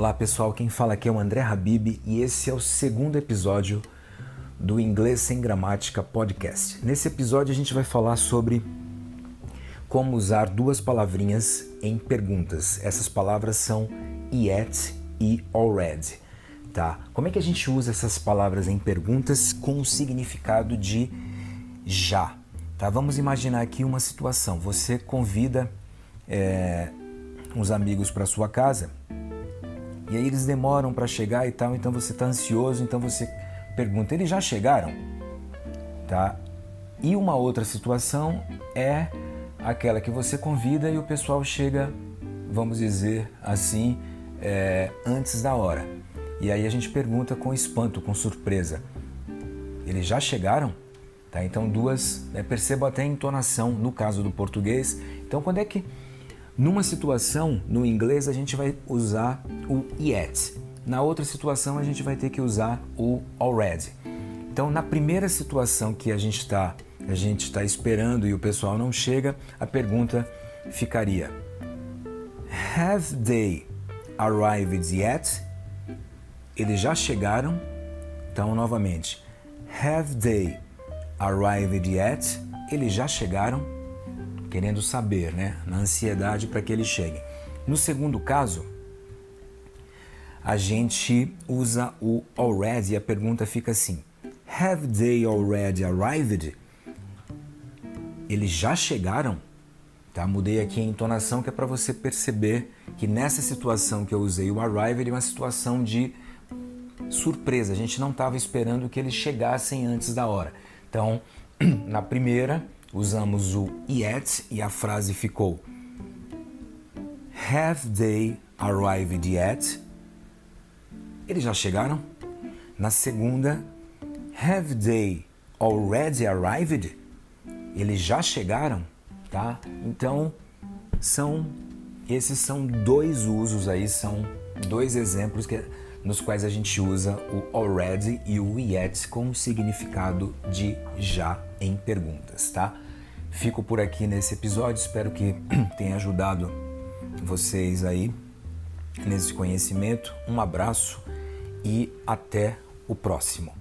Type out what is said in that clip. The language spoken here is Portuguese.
Olá pessoal, quem fala aqui é o André Habib e esse é o segundo episódio do Inglês Sem Gramática Podcast. Nesse episódio a gente vai falar sobre como usar duas palavrinhas em perguntas. Essas palavras são yet e already, tá? Como é que a gente usa essas palavras em perguntas com o significado de já? Tá? Vamos imaginar aqui uma situação. Você convida é, uns amigos para sua casa e aí eles demoram para chegar e tal, então você está ansioso, então você pergunta: eles já chegaram? Tá? E uma outra situação é aquela que você convida e o pessoal chega, vamos dizer assim, é, antes da hora. E aí a gente pergunta com espanto, com surpresa: eles já chegaram? Tá? Então, duas, né, perceba até a entonação no caso do português. Então, quando é que numa situação, no inglês, a gente vai usar o yet. Na outra situação, a gente vai ter que usar o already. Então, na primeira situação que a gente está a gente está esperando e o pessoal não chega, a pergunta ficaria: Have they arrived yet? Eles já chegaram? Então, novamente, Have they arrived yet? Eles já chegaram? Querendo saber, né? na ansiedade para que ele chegue. No segundo caso, a gente usa o already e a pergunta fica assim: Have they already arrived? Eles já chegaram? Tá? Mudei aqui a entonação que é para você perceber que nessa situação que eu usei o arrived é uma situação de surpresa. A gente não estava esperando que eles chegassem antes da hora. Então, na primeira, usamos o yet e a frase ficou Have they arrived yet? Eles já chegaram? Na segunda, Have they already arrived? Eles já chegaram, tá? Então, são esses são dois usos aí, são dois exemplos que nos quais a gente usa o already e o yet com o significado de já em perguntas, tá? Fico por aqui nesse episódio, espero que tenha ajudado vocês aí nesse conhecimento. Um abraço e até o próximo.